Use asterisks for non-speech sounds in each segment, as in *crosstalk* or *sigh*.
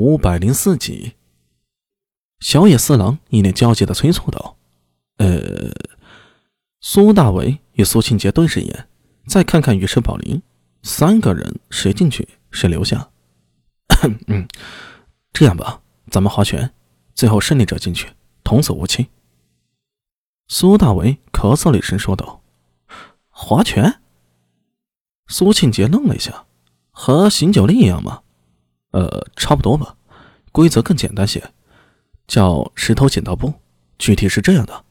五百零四集，小野四郎一脸焦急的催促道：“呃，苏大为与苏庆杰对视一眼，再看看尉迟宝林，三个人谁进去谁留下。嗯，这样吧，咱们划拳，最后胜利者进去，童叟无欺。”苏大为咳嗽了一声说道：“划拳？”苏庆杰愣了一下，和行酒令一样吗？呃，差不多吧，规则更简单些，叫石头剪刀布。具体是这样的：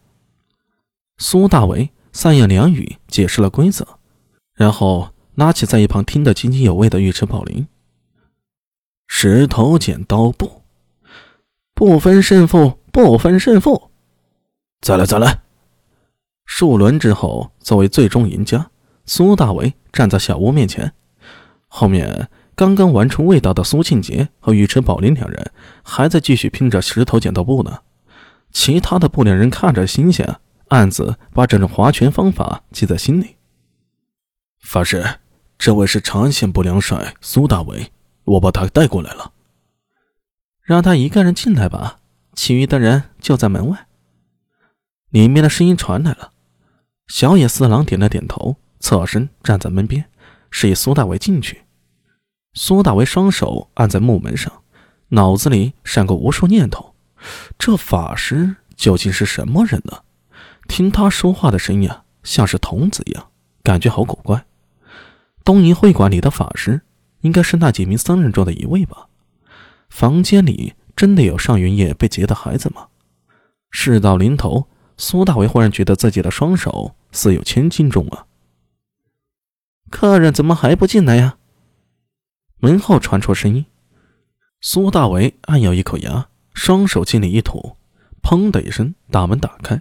苏大为三言两语解释了规则，然后拉起在一旁听得津津有味的尉迟宝林。石头剪刀布，不分胜负，不分胜负。再来，再来。数轮之后，作为最终赢家，苏大为站在小屋面前，后面。刚刚完成味道的苏庆杰和尉迟宝林两人还在继续拼着石头剪刀布呢。其他的不良人看着新鲜，暗自把这种划拳方法记在心里。法师，这位是长安县不良帅苏大伟，我把他带过来了。让他一个人进来吧，其余的人就在门外。里面的声音传来了。小野四郎点了点头，侧身站在门边，示意苏大伟进去。苏大为双手按在木门上，脑子里闪过无数念头：这法师究竟是什么人呢？听他说话的声音啊，像是童子一样，感觉好古怪。东瀛会馆里的法师，应该是那几名僧人中的一位吧？房间里真的有上元夜被劫的孩子吗？事到临头，苏大为忽然觉得自己的双手似有千斤重啊！客人怎么还不进来呀？门后传出声音，苏大为暗咬一口牙，双手尽力一吐，砰的一声，大门打开，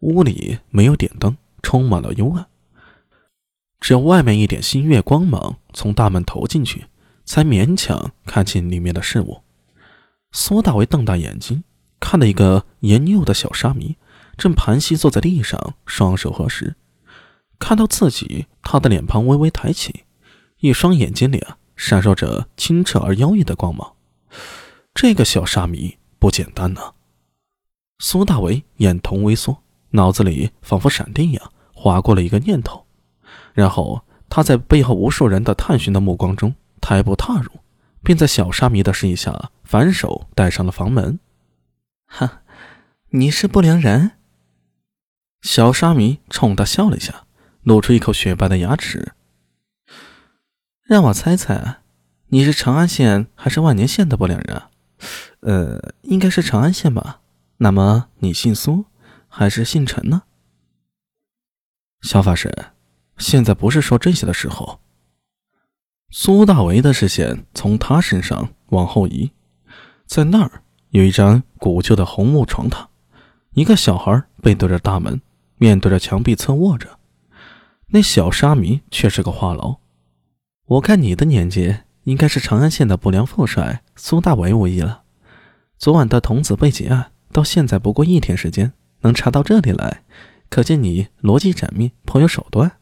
屋里没有点灯，充满了幽暗，只有外面一点新月光芒从大门投进去，才勉强看清里面的事物。苏大为瞪大眼睛，看到一个年幼的小沙弥正盘膝坐在地上，双手合十，看到自己，他的脸庞微微抬起，一双眼睛里啊。闪烁着清澈而妖异的光芒，这个小沙弥不简单呢。苏大为眼瞳微缩，脑子里仿佛闪电一样划过了一个念头，然后他在背后无数人的探寻的目光中抬步踏入，并在小沙弥的示意下反手带上了房门。哈，你是不良人？小沙弥冲他笑了一下，露出一口雪白的牙齿。让我猜猜，你是长安县还是万年县的不良人？呃，应该是长安县吧。那么你姓苏还是姓陈呢？小法师，现在不是说这些的时候。苏大为的视线从他身上往后移，在那儿有一张古旧的红木床榻，一个小孩背对着大门，面对着墙壁侧卧着。那小沙弥却是个话痨。我看你的年纪应该是长安县的不良副帅苏大为无疑了。昨晚的童子被劫案到现在不过一天时间，能查到这里来，可见你逻辑缜密，颇有手段。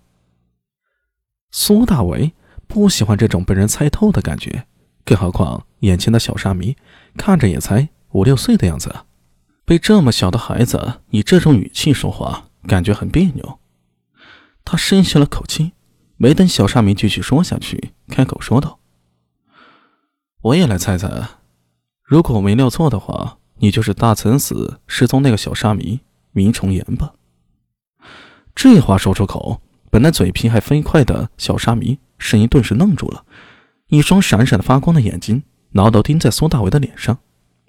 苏大为不喜欢这种被人猜透的感觉，更何况眼前的小沙弥看着也才五六岁的样子，被这么小的孩子以这种语气说话，感觉很别扭。他深吸了口气。没等小沙弥继续说下去，开口说道：“我也来猜猜，如果我没料错的话，你就是大慈寺失踪那个小沙弥明重岩吧？”这话说出口，本来嘴皮还飞快的小沙弥声音顿时愣住了，一双闪闪发光的眼睛牢牢盯在苏大伟的脸上。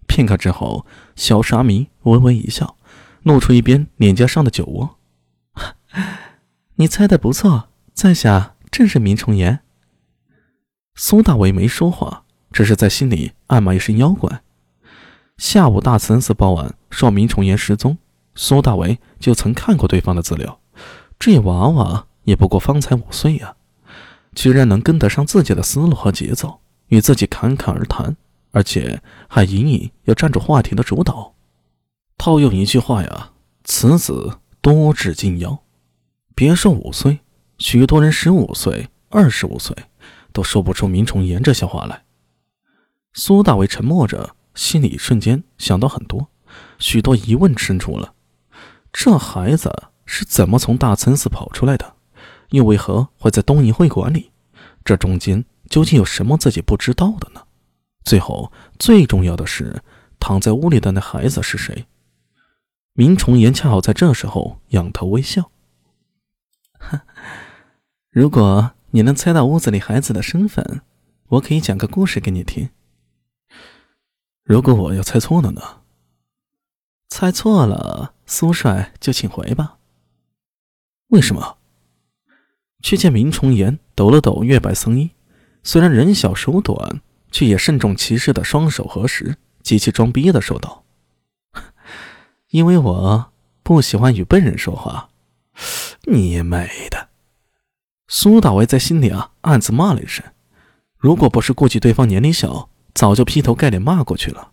片刻之后，小沙弥微微一笑，露出一边脸颊上的酒窝：“ *laughs* 你猜的不错。”在下正是明崇岩。苏大为没说话，只是在心里暗骂一声妖怪。下午大慈恩寺报案说明崇岩失踪，苏大为就曾看过对方的资料。这娃娃也不过方才五岁呀，居然能跟得上自己的思路和节奏，与自己侃侃而谈，而且还隐隐要占住话题的主导。套用一句话呀，此子多智近妖。别说五岁。许多人十五岁、二十五岁都说不出“明重岩”这些话来。苏大为沉默着，心里瞬间想到很多，许多疑问生出了：这孩子是怎么从大慈寺跑出来的？又为何会在东瀛会馆里？这中间究竟有什么自己不知道的呢？最后，最重要的是，躺在屋里的那孩子是谁？明崇言恰好在这时候仰头微笑。如果你能猜到屋子里孩子的身份，我可以讲个故事给你听。如果我要猜错了呢？猜错了，苏帅就请回吧。为什么？却见明崇言抖了抖月白僧衣，虽然人小手短，却也慎重其事的双手合十，极其装逼的说道：“ *laughs* 因为我不喜欢与笨人说话。”你妹的！苏大为在心里啊暗自骂了一声，如果不是顾及对方年龄小，早就劈头盖脸骂过去了。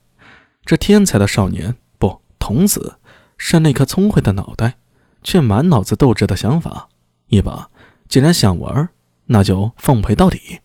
这天才的少年不童子，是那颗聪慧的脑袋，却满脑子斗志的想法，一把。既然想玩，那就奉陪到底。